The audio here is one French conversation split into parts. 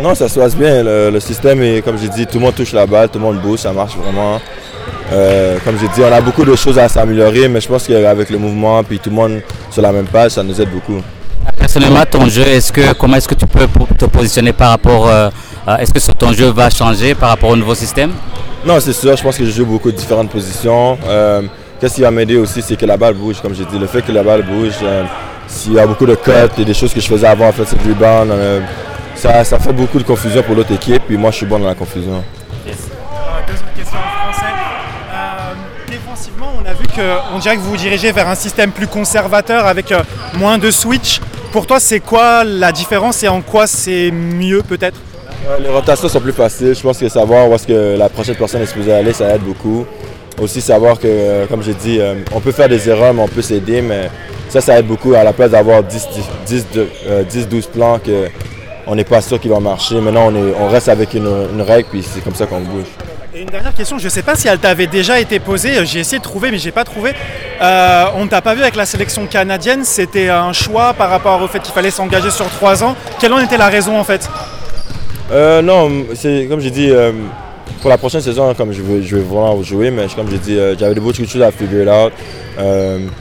Non, ça se passe bien. Le, système est, comme j'ai dit, tout le monde touche la balle, tout le monde bouge, ça marche vraiment. Euh, comme j'ai dit, on a beaucoup de choses à s'améliorer, mais je pense qu'avec le mouvement, puis tout le monde sur la même page, ça nous aide beaucoup. Personnellement, ton jeu, est-ce que, comment est-ce que tu peux te positionner par rapport, euh, est-ce que ton jeu va changer par rapport au nouveau système? Non, c'est sûr, je pense que je joue beaucoup de différentes positions. Euh, qu'est-ce qui va m'aider aussi, c'est que la balle bouge, comme j'ai dit. Le fait que la balle bouge, s'il y a beaucoup de cuts et des choses que je faisais avant, en fait, c'est du rebound, ça, ça, fait beaucoup de confusion pour l'autre équipe, puis moi je suis bon dans la confusion. Yes. Euh, deuxième question en français. Euh, défensivement, on a vu qu'on dirait que vous vous dirigez vers un système plus conservateur avec euh, moins de switch. Pour toi, c'est quoi la différence et en quoi c'est mieux peut-être? Les rotations sont plus faciles. Je pense que savoir où est-ce que la prochaine personne est supposée aller, ça aide beaucoup. Aussi savoir que, comme j'ai dit, on peut faire des erreurs, mais on peut s'aider, mais ça, ça aide beaucoup à la place d'avoir 10-12 plans que on n'est pas sûr qu'il va marcher. Maintenant, on, est, on reste avec une, règle, puis c'est comme ça qu'on bouge. Et une dernière question, je ne sais pas si elle t'avait déjà été posée, j'ai essayé de trouver, mais je n'ai pas trouvé. Euh, on ne t'a pas vu avec la sélection canadienne, c'était un choix par rapport au fait qu'il fallait s'engager sur trois ans. Quelle en était la raison en fait? Euh, Non, c'est comme j'ai dit, euh, pour la prochaine saison, comme je veux, je vraiment jouer, mais comme j'ai dit, j'avais de beaucoup de choses à figure out,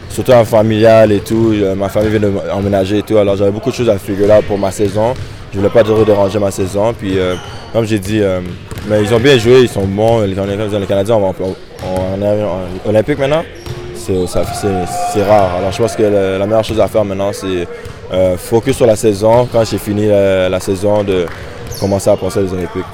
surtout en familial et tout. ma famille vient d'emménager et tout, alors j'avais beaucoup de choses à figure out pour ma saison. Je voulais pas déranger ma saison. Puis, euh, comme j'ai dit, euh, mais ils ont bien joué, ils sont bons. Les, Canadiens, on, est olympique maintenant. C'est rare. Alors, je pense que la, meilleure chose à faire maintenant, c'est euh, focus sur la saison. Quand j'ai fini la saison, de commencer à penser aux Olympiques.